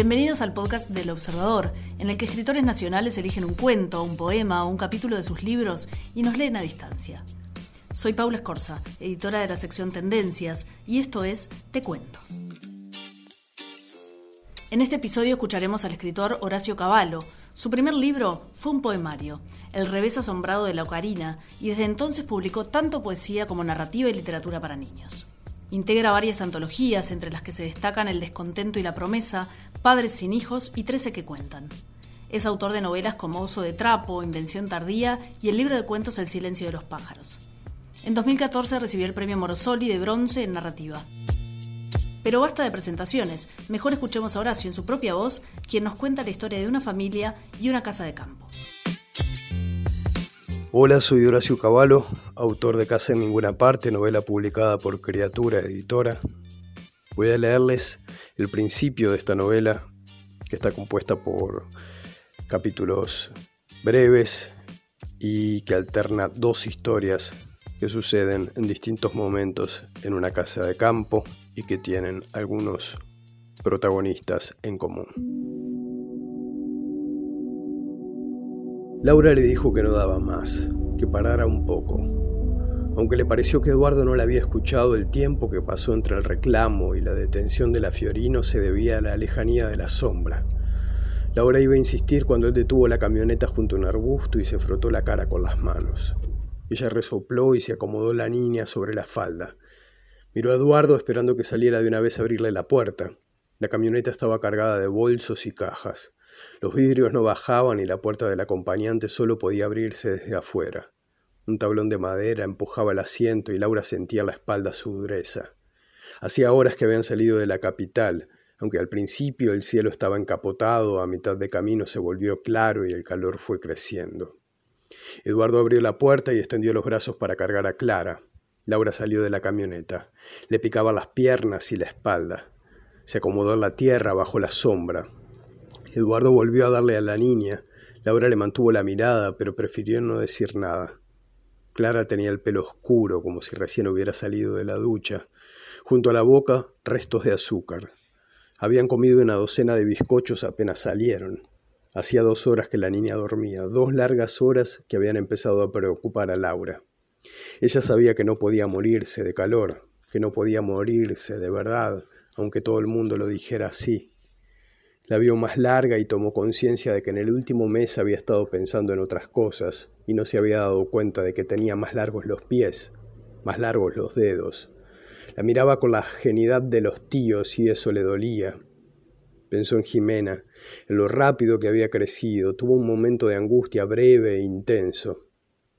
Bienvenidos al podcast del Observador, en el que escritores nacionales eligen un cuento, un poema o un capítulo de sus libros y nos leen a distancia. Soy Paula Escorza, editora de la sección Tendencias, y esto es Te Cuento. En este episodio escucharemos al escritor Horacio Cavallo. Su primer libro fue un poemario, El revés asombrado de la ocarina, y desde entonces publicó tanto poesía como narrativa y literatura para niños. Integra varias antologías, entre las que se destacan El descontento y la promesa, Padres sin hijos y Trece que cuentan. Es autor de novelas como Oso de Trapo, Invención Tardía y el libro de cuentos El silencio de los pájaros. En 2014 recibió el premio Morosoli de bronce en narrativa. Pero basta de presentaciones, mejor escuchemos a Horacio en su propia voz, quien nos cuenta la historia de una familia y una casa de campo. Hola, soy Horacio Cavallo, autor de Casa en Ninguna Parte, novela publicada por Criatura Editora. Voy a leerles el principio de esta novela, que está compuesta por capítulos breves y que alterna dos historias que suceden en distintos momentos en una casa de campo y que tienen algunos protagonistas en común. Laura le dijo que no daba más, que parara un poco. Aunque le pareció que Eduardo no la había escuchado, el tiempo que pasó entre el reclamo y la detención de la Fiorino se debía a la lejanía de la sombra. Laura iba a insistir cuando él detuvo la camioneta junto a un arbusto y se frotó la cara con las manos. Ella resopló y se acomodó la niña sobre la falda. Miró a Eduardo esperando que saliera de una vez a abrirle la puerta. La camioneta estaba cargada de bolsos y cajas. Los vidrios no bajaban y la puerta del acompañante solo podía abrirse desde afuera. Un tablón de madera empujaba el asiento y Laura sentía la espalda su dureza. Hacía horas que habían salido de la capital, aunque al principio el cielo estaba encapotado, a mitad de camino se volvió claro y el calor fue creciendo. Eduardo abrió la puerta y extendió los brazos para cargar a Clara. Laura salió de la camioneta. Le picaba las piernas y la espalda. Se acomodó en la tierra bajo la sombra. Eduardo volvió a darle a la niña. Laura le mantuvo la mirada, pero prefirió no decir nada. Clara tenía el pelo oscuro, como si recién hubiera salido de la ducha. Junto a la boca, restos de azúcar. Habían comido una docena de bizcochos apenas salieron. Hacía dos horas que la niña dormía, dos largas horas que habían empezado a preocupar a Laura. Ella sabía que no podía morirse de calor, que no podía morirse de verdad, aunque todo el mundo lo dijera así. La vio más larga y tomó conciencia de que en el último mes había estado pensando en otras cosas y no se había dado cuenta de que tenía más largos los pies, más largos los dedos. La miraba con la genidad de los tíos y eso le dolía. Pensó en Jimena, en lo rápido que había crecido. Tuvo un momento de angustia breve e intenso.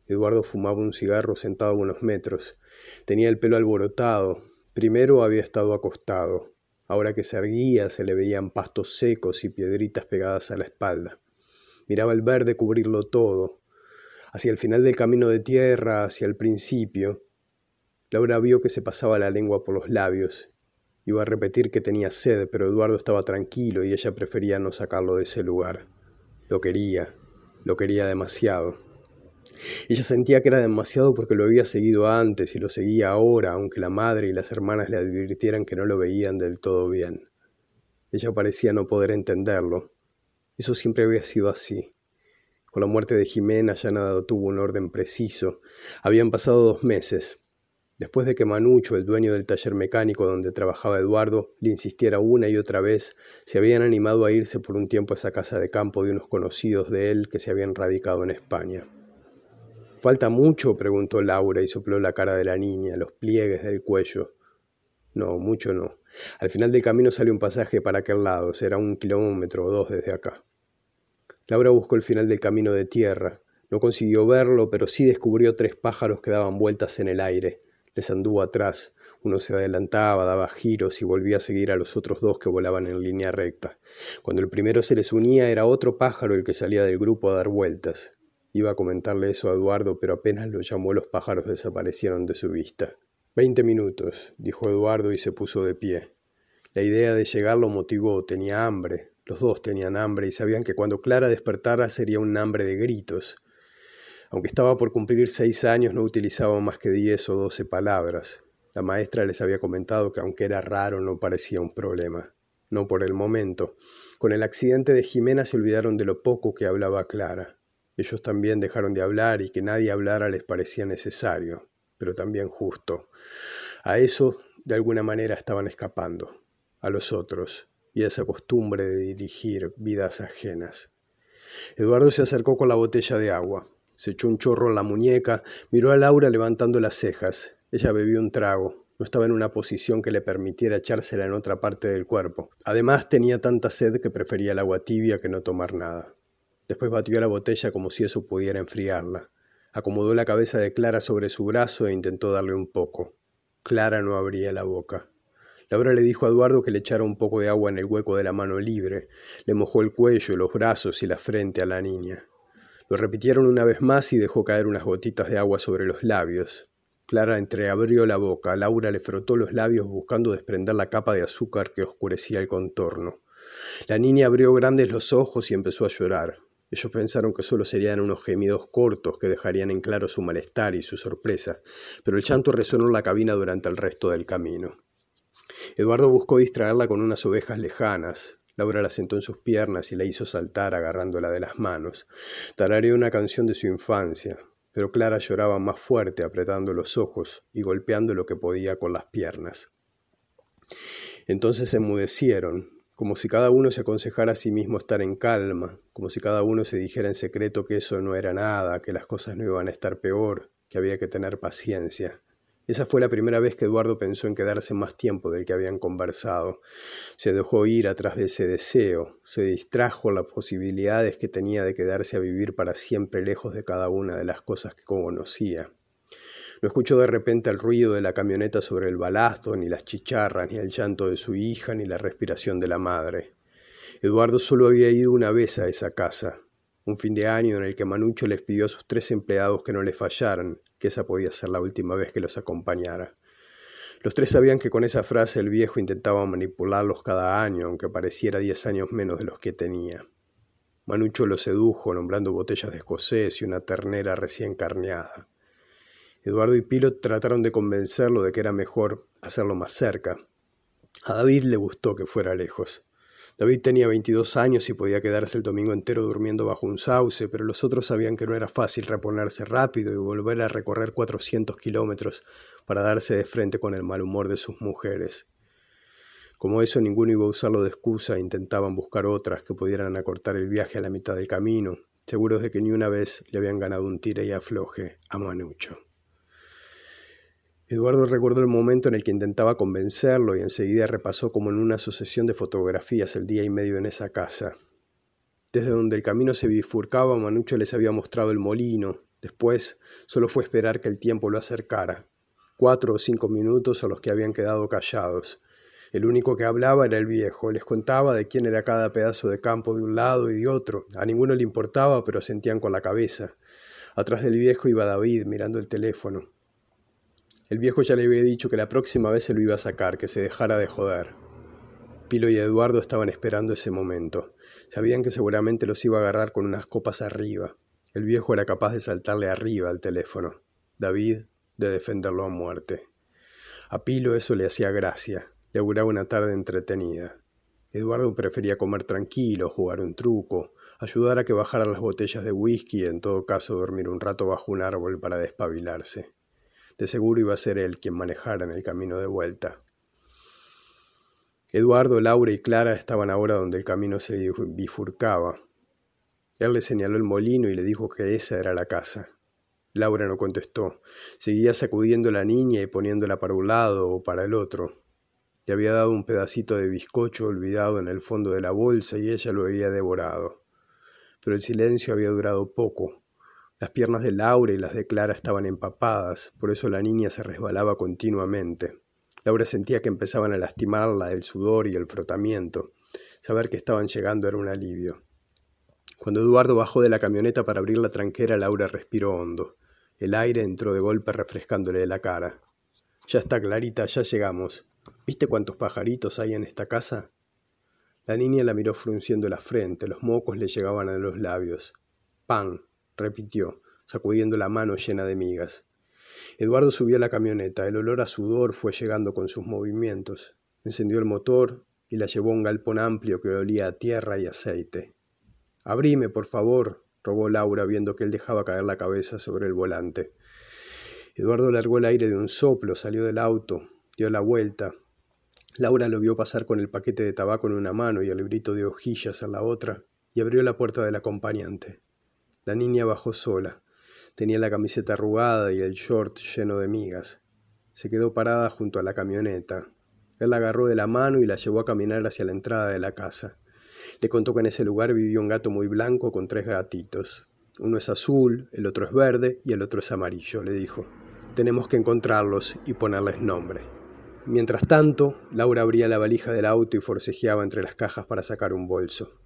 Eduardo fumaba un cigarro sentado a unos metros. Tenía el pelo alborotado. Primero había estado acostado. Ahora que se erguía se le veían pastos secos y piedritas pegadas a la espalda. Miraba el verde cubrirlo todo. Hacia el final del camino de tierra, hacia el principio. Laura vio que se pasaba la lengua por los labios. Iba a repetir que tenía sed, pero Eduardo estaba tranquilo y ella prefería no sacarlo de ese lugar. Lo quería, lo quería demasiado. Ella sentía que era demasiado porque lo había seguido antes y lo seguía ahora, aunque la madre y las hermanas le advirtieran que no lo veían del todo bien. Ella parecía no poder entenderlo. Eso siempre había sido así. Con la muerte de Jimena ya nada tuvo un orden preciso. Habían pasado dos meses. Después de que Manucho, el dueño del taller mecánico donde trabajaba Eduardo, le insistiera una y otra vez, se habían animado a irse por un tiempo a esa casa de campo de unos conocidos de él que se habían radicado en España. ¿Falta mucho? preguntó Laura y sopló la cara de la niña, los pliegues del cuello. No, mucho no. Al final del camino sale un pasaje para aquel lado, será un kilómetro o dos desde acá. Laura buscó el final del camino de tierra. No consiguió verlo, pero sí descubrió tres pájaros que daban vueltas en el aire. Les anduvo atrás. Uno se adelantaba, daba giros y volvía a seguir a los otros dos que volaban en línea recta. Cuando el primero se les unía era otro pájaro el que salía del grupo a dar vueltas. Iba a comentarle eso a Eduardo, pero apenas lo llamó los pájaros desaparecieron de su vista. Veinte minutos, dijo Eduardo y se puso de pie. La idea de llegar lo motivó, tenía hambre, los dos tenían hambre y sabían que cuando Clara despertara sería un hambre de gritos. Aunque estaba por cumplir seis años no utilizaba más que diez o doce palabras. La maestra les había comentado que aunque era raro no parecía un problema. no por el momento. Con el accidente de Jimena se olvidaron de lo poco que hablaba Clara. Ellos también dejaron de hablar y que nadie hablara les parecía necesario, pero también justo. A eso, de alguna manera, estaban escapando, a los otros, y a esa costumbre de dirigir vidas ajenas. Eduardo se acercó con la botella de agua, se echó un chorro en la muñeca, miró a Laura levantando las cejas. Ella bebió un trago, no estaba en una posición que le permitiera echársela en otra parte del cuerpo. Además tenía tanta sed que prefería el agua tibia que no tomar nada. Después batió la botella como si eso pudiera enfriarla. Acomodó la cabeza de Clara sobre su brazo e intentó darle un poco. Clara no abría la boca. Laura le dijo a Eduardo que le echara un poco de agua en el hueco de la mano libre. Le mojó el cuello, los brazos y la frente a la niña. Lo repitieron una vez más y dejó caer unas gotitas de agua sobre los labios. Clara entreabrió la boca. Laura le frotó los labios buscando desprender la capa de azúcar que oscurecía el contorno. La niña abrió grandes los ojos y empezó a llorar. Ellos pensaron que solo serían unos gemidos cortos que dejarían en claro su malestar y su sorpresa, pero el llanto resonó en la cabina durante el resto del camino. Eduardo buscó distraerla con unas ovejas lejanas. Laura la sentó en sus piernas y la hizo saltar agarrándola de las manos. Tarareó una canción de su infancia, pero Clara lloraba más fuerte, apretando los ojos y golpeando lo que podía con las piernas. Entonces se enmudecieron, como si cada uno se aconsejara a sí mismo estar en calma, como si cada uno se dijera en secreto que eso no era nada, que las cosas no iban a estar peor, que había que tener paciencia. Esa fue la primera vez que Eduardo pensó en quedarse más tiempo del que habían conversado. Se dejó ir atrás de ese deseo, se distrajo las posibilidades que tenía de quedarse a vivir para siempre lejos de cada una de las cosas que conocía. No escuchó de repente el ruido de la camioneta sobre el balasto, ni las chicharras, ni el llanto de su hija, ni la respiración de la madre. Eduardo solo había ido una vez a esa casa, un fin de año en el que Manucho les pidió a sus tres empleados que no le fallaran, que esa podía ser la última vez que los acompañara. Los tres sabían que con esa frase el viejo intentaba manipularlos cada año, aunque pareciera diez años menos de los que tenía. Manucho los sedujo nombrando botellas de escocés y una ternera recién carneada. Eduardo y Pilo trataron de convencerlo de que era mejor hacerlo más cerca. A David le gustó que fuera lejos. David tenía 22 años y podía quedarse el domingo entero durmiendo bajo un sauce, pero los otros sabían que no era fácil reponerse rápido y volver a recorrer 400 kilómetros para darse de frente con el mal humor de sus mujeres. Como eso ninguno iba a usarlo de excusa, intentaban buscar otras que pudieran acortar el viaje a la mitad del camino, seguros de que ni una vez le habían ganado un tire y afloje a Manucho. Eduardo recordó el momento en el que intentaba convencerlo y enseguida repasó como en una sucesión de fotografías el día y medio en esa casa. Desde donde el camino se bifurcaba, Manucho les había mostrado el molino. Después solo fue esperar que el tiempo lo acercara. Cuatro o cinco minutos a los que habían quedado callados. El único que hablaba era el viejo. Les contaba de quién era cada pedazo de campo de un lado y de otro. A ninguno le importaba, pero sentían con la cabeza. Atrás del viejo iba David mirando el teléfono. El viejo ya le había dicho que la próxima vez se lo iba a sacar, que se dejara de joder. Pilo y Eduardo estaban esperando ese momento. Sabían que seguramente los iba a agarrar con unas copas arriba. El viejo era capaz de saltarle arriba al teléfono. David de defenderlo a muerte. A Pilo eso le hacía gracia, le auguraba una tarde entretenida. Eduardo prefería comer tranquilo, jugar un truco, ayudar a que bajaran las botellas de whisky y en todo caso dormir un rato bajo un árbol para despabilarse. De seguro iba a ser él quien manejara en el camino de vuelta. Eduardo, Laura y Clara estaban ahora donde el camino se bifurcaba. Él le señaló el molino y le dijo que esa era la casa. Laura no contestó. Seguía sacudiendo a la niña y poniéndola para un lado o para el otro. Le había dado un pedacito de bizcocho olvidado en el fondo de la bolsa y ella lo había devorado. Pero el silencio había durado poco. Las piernas de Laura y las de Clara estaban empapadas, por eso la niña se resbalaba continuamente. Laura sentía que empezaban a lastimarla el sudor y el frotamiento. Saber que estaban llegando era un alivio. Cuando Eduardo bajó de la camioneta para abrir la tranquera, Laura respiró hondo. El aire entró de golpe refrescándole la cara. Ya está, Clarita, ya llegamos. ¿Viste cuántos pajaritos hay en esta casa? La niña la miró frunciendo la frente, los mocos le llegaban a los labios. Pan, repitió, sacudiendo la mano llena de migas. Eduardo subió a la camioneta. El olor a sudor fue llegando con sus movimientos. Encendió el motor, y la llevó a un galpón amplio que olía a tierra y aceite. Abrime, por favor, rogó Laura viendo que él dejaba caer la cabeza sobre el volante. Eduardo largó el aire de un soplo, salió del auto, dio la vuelta. Laura lo vio pasar con el paquete de tabaco en una mano y el librito de hojillas en la otra, y abrió la puerta del acompañante. La niña bajó sola. Tenía la camiseta arrugada y el short lleno de migas. Se quedó parada junto a la camioneta. Él la agarró de la mano y la llevó a caminar hacia la entrada de la casa. Le contó que en ese lugar vivía un gato muy blanco con tres gatitos. Uno es azul, el otro es verde y el otro es amarillo, le dijo. Tenemos que encontrarlos y ponerles nombre. Mientras tanto, Laura abría la valija del auto y forcejeaba entre las cajas para sacar un bolso.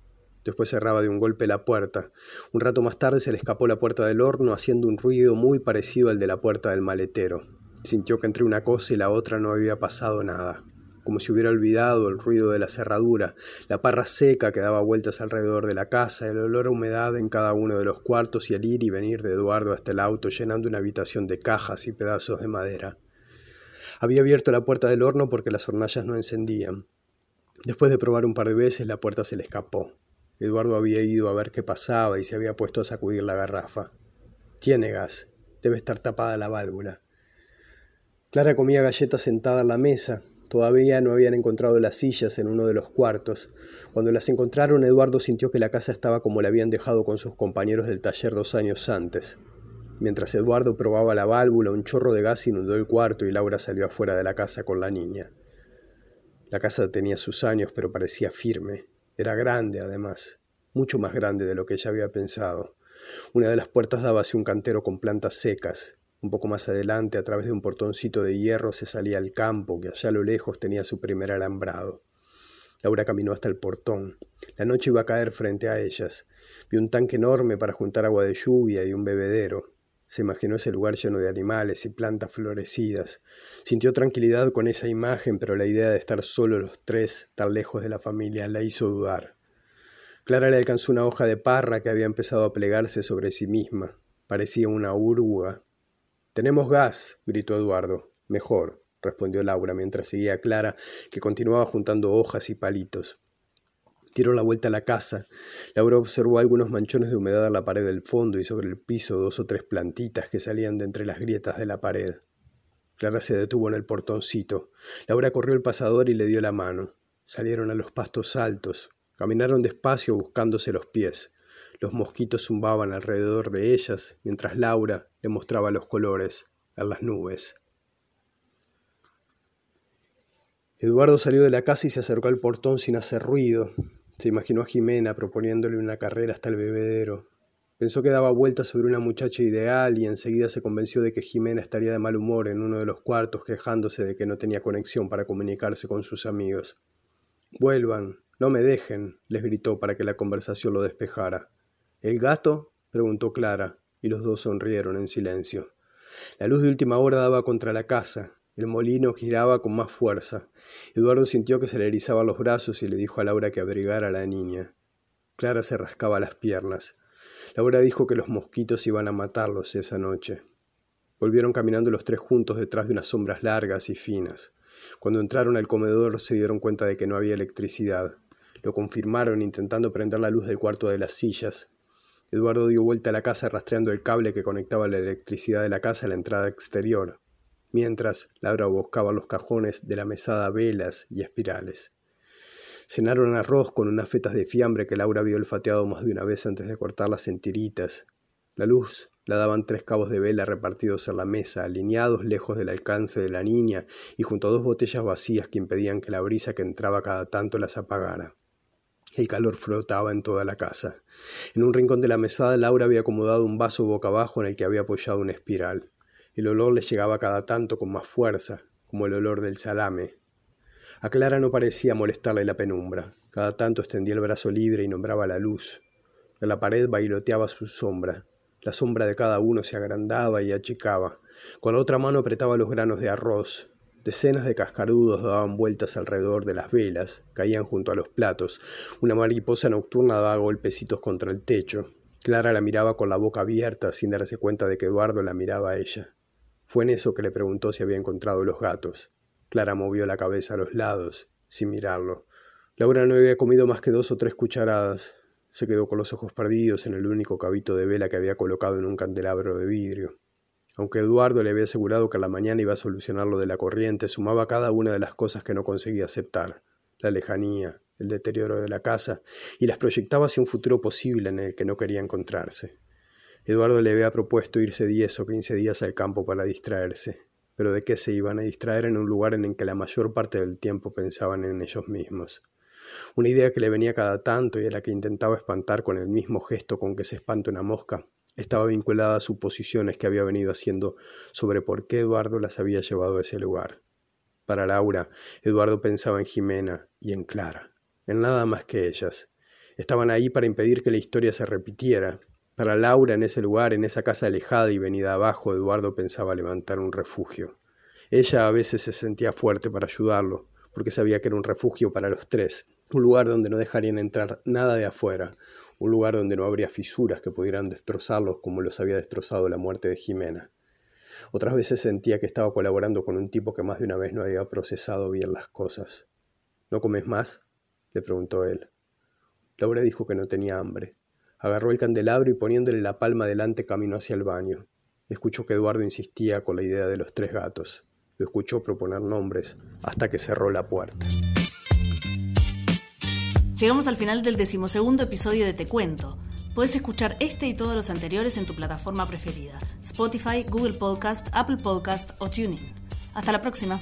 Después cerraba de un golpe la puerta. Un rato más tarde se le escapó la puerta del horno haciendo un ruido muy parecido al de la puerta del maletero. Sintió que entre una cosa y la otra no había pasado nada como si hubiera olvidado el ruido de la cerradura, la parra seca que daba vueltas alrededor de la casa, el olor a humedad en cada uno de los cuartos y el ir y venir de Eduardo hasta el auto llenando una habitación de cajas y pedazos de madera. Había abierto la puerta del horno porque las hornallas no encendían. Después de probar un par de veces, la puerta se le escapó. Eduardo había ido a ver qué pasaba y se había puesto a sacudir la garrafa. Tiene gas. Debe estar tapada la válvula. Clara comía galletas sentada en la mesa, Todavía no habían encontrado las sillas en uno de los cuartos. Cuando las encontraron, Eduardo sintió que la casa estaba como la habían dejado con sus compañeros del taller dos años antes. Mientras Eduardo probaba la válvula, un chorro de gas inundó el cuarto y Laura salió afuera de la casa con la niña. La casa tenía sus años, pero parecía firme. Era grande, además, mucho más grande de lo que ella había pensado. Una de las puertas daba hacia un cantero con plantas secas, un poco más adelante, a través de un portoncito de hierro, se salía al campo, que allá a lo lejos tenía su primer alambrado. Laura caminó hasta el portón. La noche iba a caer frente a ellas. Vio un tanque enorme para juntar agua de lluvia y un bebedero. Se imaginó ese lugar lleno de animales y plantas florecidas. Sintió tranquilidad con esa imagen, pero la idea de estar solo los tres, tan lejos de la familia, la hizo dudar. Clara le alcanzó una hoja de parra que había empezado a plegarse sobre sí misma. Parecía una úrguga, tenemos gas, gritó Eduardo. Mejor, respondió Laura mientras seguía Clara, que continuaba juntando hojas y palitos. Tiró la vuelta a la casa. Laura observó algunos manchones de humedad en la pared del fondo y sobre el piso dos o tres plantitas que salían de entre las grietas de la pared. Clara se detuvo en el portoncito. Laura corrió el pasador y le dio la mano. Salieron a los pastos altos. Caminaron despacio buscándose los pies. Los mosquitos zumbaban alrededor de ellas mientras Laura le mostraba los colores en las nubes. Eduardo salió de la casa y se acercó al portón sin hacer ruido. Se imaginó a Jimena proponiéndole una carrera hasta el bebedero. Pensó que daba vueltas sobre una muchacha ideal y enseguida se convenció de que Jimena estaría de mal humor en uno de los cuartos quejándose de que no tenía conexión para comunicarse con sus amigos. Vuelvan, no me dejen, les gritó para que la conversación lo despejara. ¿El gato? preguntó Clara, y los dos sonrieron en silencio. La luz de última hora daba contra la casa. El molino giraba con más fuerza. Eduardo sintió que se le erizaban los brazos y le dijo a Laura que abrigara a la niña. Clara se rascaba las piernas. Laura dijo que los mosquitos iban a matarlos esa noche. Volvieron caminando los tres juntos detrás de unas sombras largas y finas. Cuando entraron al comedor se dieron cuenta de que no había electricidad. Lo confirmaron intentando prender la luz del cuarto de las sillas, Eduardo dio vuelta a la casa rastreando el cable que conectaba la electricidad de la casa a la entrada exterior, mientras Laura buscaba los cajones de la mesada velas y espirales. Cenaron arroz con unas fetas de fiambre que Laura había olfateado más de una vez antes de cortarlas en tiritas. La luz la daban tres cabos de vela repartidos en la mesa, alineados lejos del alcance de la niña y junto a dos botellas vacías que impedían que la brisa que entraba cada tanto las apagara. El calor flotaba en toda la casa. En un rincón de la mesada Laura había acomodado un vaso boca abajo en el que había apoyado una espiral. El olor le llegaba cada tanto con más fuerza, como el olor del salame. A Clara no parecía molestarle la penumbra. Cada tanto extendía el brazo libre y nombraba la luz. En la pared bailoteaba su sombra. La sombra de cada uno se agrandaba y achicaba. Con la otra mano apretaba los granos de arroz. Decenas de cascarudos daban vueltas alrededor de las velas, caían junto a los platos. Una mariposa nocturna daba golpecitos contra el techo. Clara la miraba con la boca abierta sin darse cuenta de que Eduardo la miraba a ella. Fue en eso que le preguntó si había encontrado los gatos. Clara movió la cabeza a los lados, sin mirarlo. Laura no había comido más que dos o tres cucharadas. Se quedó con los ojos perdidos en el único cabito de vela que había colocado en un candelabro de vidrio. Aunque Eduardo le había asegurado que a la mañana iba a solucionar lo de la corriente, sumaba cada una de las cosas que no conseguía aceptar. La lejanía, el deterioro de la casa, y las proyectaba hacia un futuro posible en el que no quería encontrarse. Eduardo le había propuesto irse diez o quince días al campo para distraerse, pero ¿de qué se iban a distraer en un lugar en el que la mayor parte del tiempo pensaban en ellos mismos? Una idea que le venía cada tanto y a la que intentaba espantar con el mismo gesto con que se espanta una mosca, estaba vinculada a suposiciones que había venido haciendo sobre por qué Eduardo las había llevado a ese lugar. Para Laura, Eduardo pensaba en Jimena y en Clara, en nada más que ellas. Estaban ahí para impedir que la historia se repitiera. Para Laura, en ese lugar, en esa casa alejada y venida abajo, Eduardo pensaba levantar un refugio. Ella a veces se sentía fuerte para ayudarlo, porque sabía que era un refugio para los tres, un lugar donde no dejarían entrar nada de afuera, un lugar donde no habría fisuras que pudieran destrozarlos como los había destrozado la muerte de Jimena. Otras veces sentía que estaba colaborando con un tipo que más de una vez no había procesado bien las cosas. ¿No comes más? le preguntó él. Laura dijo que no tenía hambre. Agarró el candelabro y poniéndole la palma delante caminó hacia el baño. Escuchó que Eduardo insistía con la idea de los tres gatos. Lo escuchó proponer nombres hasta que cerró la puerta. Llegamos al final del decimosegundo episodio de Te Cuento. Puedes escuchar este y todos los anteriores en tu plataforma preferida, Spotify, Google Podcast, Apple Podcast o TuneIn. Hasta la próxima.